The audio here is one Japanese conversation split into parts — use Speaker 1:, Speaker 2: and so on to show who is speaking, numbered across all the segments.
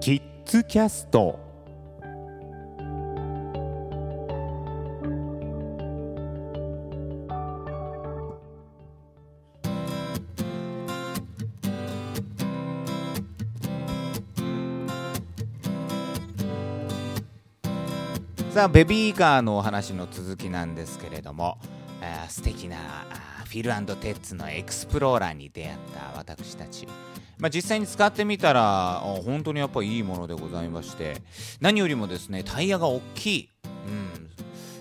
Speaker 1: キッズキャスト。さあベビーカーのお話の続きなんですけれども、えー、素敵なフィルテッツのエクスプローラーに出会った私たち、まあ、実際に使ってみたら本当にやっぱいいものでございまして何よりもですねタイヤが大きい、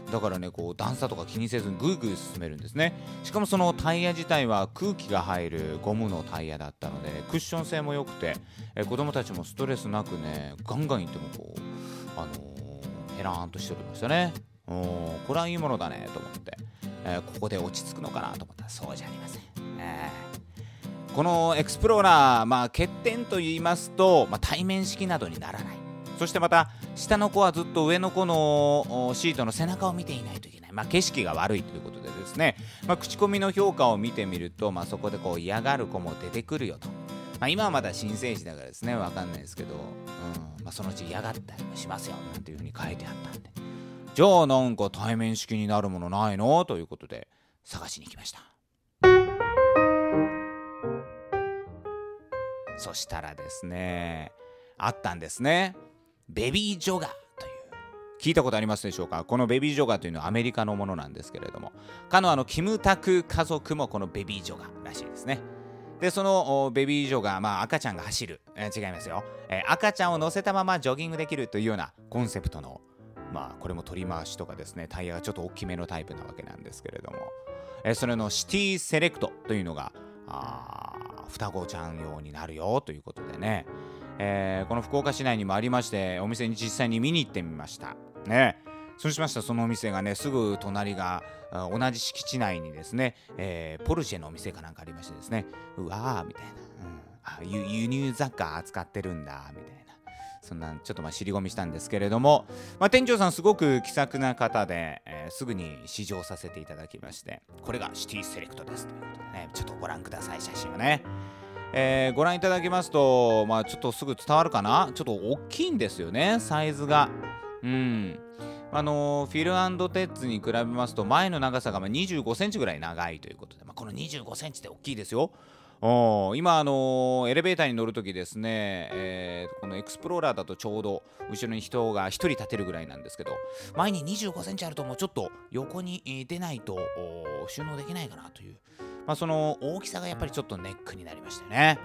Speaker 1: うん、だからねこう段差とか気にせずにぐいぐい進めるんですね。しかもそのタイヤ自体は空気が入るゴムのタイヤだったので、クッション性も良くて、え子供たちもストレスなくねガンガンいってもこうあのーヘラーンとしておりましたね。おこれはいいものだねと思って、えー、ここで落ち着くのかなと思ったらそうじゃありません、えー、このエクスプローラー、まあ、欠点と言いますと、まあ、対面式などにならない。そしてまた下の子はずっと上の子のシートの背中を見ていないといけない、まあ、景色が悪いということでですね、まあ、口コミの評価を見てみると、まあ、そこでこう嫌がる子も出てくるよと、まあ、今はまだ新生児だからですね。分かんないですけど、うん。まあ、そのうち嫌がったりもしますよ。なんていうふうに書いてあったんで。じゃあなんか対面式になるものないの？ということで探しに行きました。そしたらですねあったんですね。ベビージョガーという。聞いたことありますでしょうか？このベビージョガーというのはアメリカのものなんですけれども。かのあのキムタク家族もこのベビージョガーらしいですね。でそのベビー女が、まあ、赤ちゃんが走る、えー、違いますよ、えー、赤ちゃんを乗せたままジョギングできるというようなコンセプトのまあこれも取り回しとかですね。タイヤがちょっと大きめのタイプなわけなんですけれども、えー、それのシティセレクトというのがあ双子ちゃん用になるよということでね、えー、この福岡市内にもありましてお店に実際に見に行ってみました。ね。そうしましたそのお店がねすぐ隣が同じ敷地内にですね、えー、ポルシェのお店かなんかありましてですね。うわーみたいな、うん、あ輸入雑貨扱ってるんだみたいな。そんなちょっとまあ尻込みしたんですけれども、まあ、店長さんすごく気さくな方で、えー、すぐに試乗させていただきましてこれがシティセレクトですということでねちょっとご覧ください写真をね。えー、ご覧いただきますと、まあ、ちょっとすぐ伝わるかな？ちょっと大きいんですよねサイズが。うんあのフィルテッツに比べますと前の長さが25センチぐらい長いということで、まあ、この25センチって大きいですよ。お今、あのー、エレベーターに乗るときですね、えー、このエクスプローラーだとちょうど後ろに人が1人立てるぐらいなんですけど前に25センチあるともうちょっと横に出ないと収納できないかなという、まあ、その大きさがやっぱりちょっとネックになりましたね。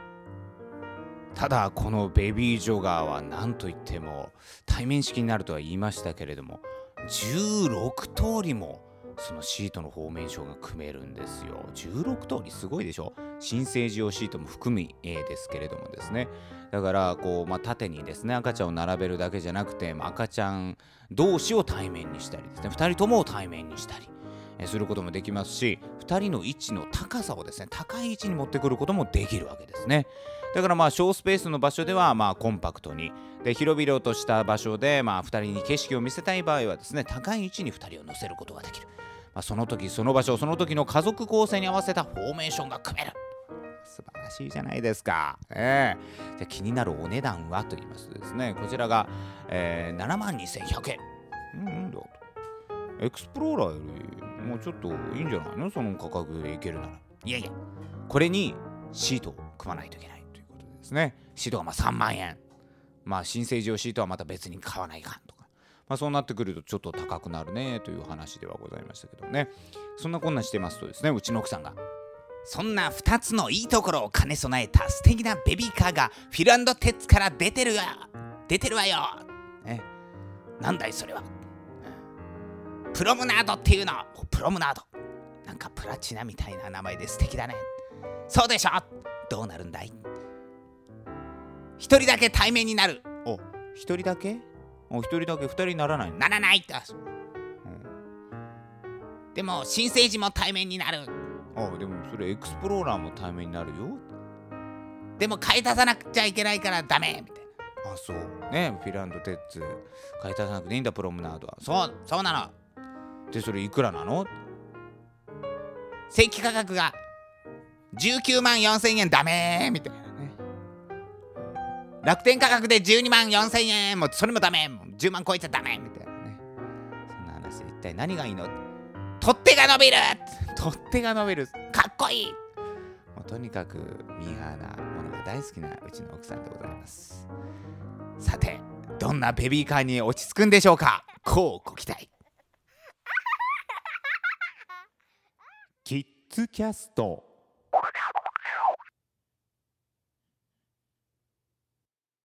Speaker 1: ただこのベビージョガーは何といっても対面式になるとは言いましたけれども16通りもそのシートのフォーメーションが組めるんですよ。16通りすごいでしょ？新生児用シートも含み A ですけれどもですね。だからこう、まあ、縦にですね赤ちゃんを並べるだけじゃなくて、まあ、赤ちゃん同士を対面にしたりですね2人ともを対面にしたり。することもできますし2人の位置の高さをですね高い位置に持ってくることもできるわけですね。だからまあ小スペースの場所ではまあコンパクトに。で広々とした場所でまあ2人に景色を見せたい場合はですね高い位置に2人を乗せることができる、まあ、その時その場所その時の家族構成に合わせたフォーメーションが組める。素晴らしいじゃないですか。えー、じゃ気になるお値段はと言いますとですね、こちらが、えー、7万2100円。うん、だエクスプローラーよりもうちょっといいんじゃないの？その価格でいけるなら。いやいや、これにシートを組まないといけないということ。ですね。シートがまあ3万円。まあ新生児用シートはまた別に買わないかんとか。まあそうなってくるとちょっと高くなるねという話ではございましたけどね。そんなこんなしてますとですねうちの奥さんがそんな2つのいいところを兼ね備えた素敵なベビーカーがフィルテッツから出てるわ出てるわよ、ね、なんだいそれは、プロムナードっていうの。プロムナード。なんかプラチナみたいな名前で素敵だね。そうでしょ？どうなるんだい？一人だけ対面になる。お一人だけ？お一人だけ？二人にならないならないって、うん、でも新生児も対面になる。あでもそれエクスプローラーも対面になるよ。でも買い足さなくちゃいけないからダメ。みたいなあそう。ねフィランドテッツ。買い足さなくていいんだプロムナードは。そうそうなのでそれいくらなの？正規価格が19万4000円。ダメみたいなね。楽天価格で12万4000円。もうそれもダメ。もう10万超えちゃダメみたいなね。そんな話で一体何がいいの？取っ手が伸びる。取っ手が伸びる。かっこいい。もうとにかくミーハーなものが大好きなうちの奥さんでございます。さてどんなベビーカーに落ち着くんでしょうか？こうご期待。キャスト。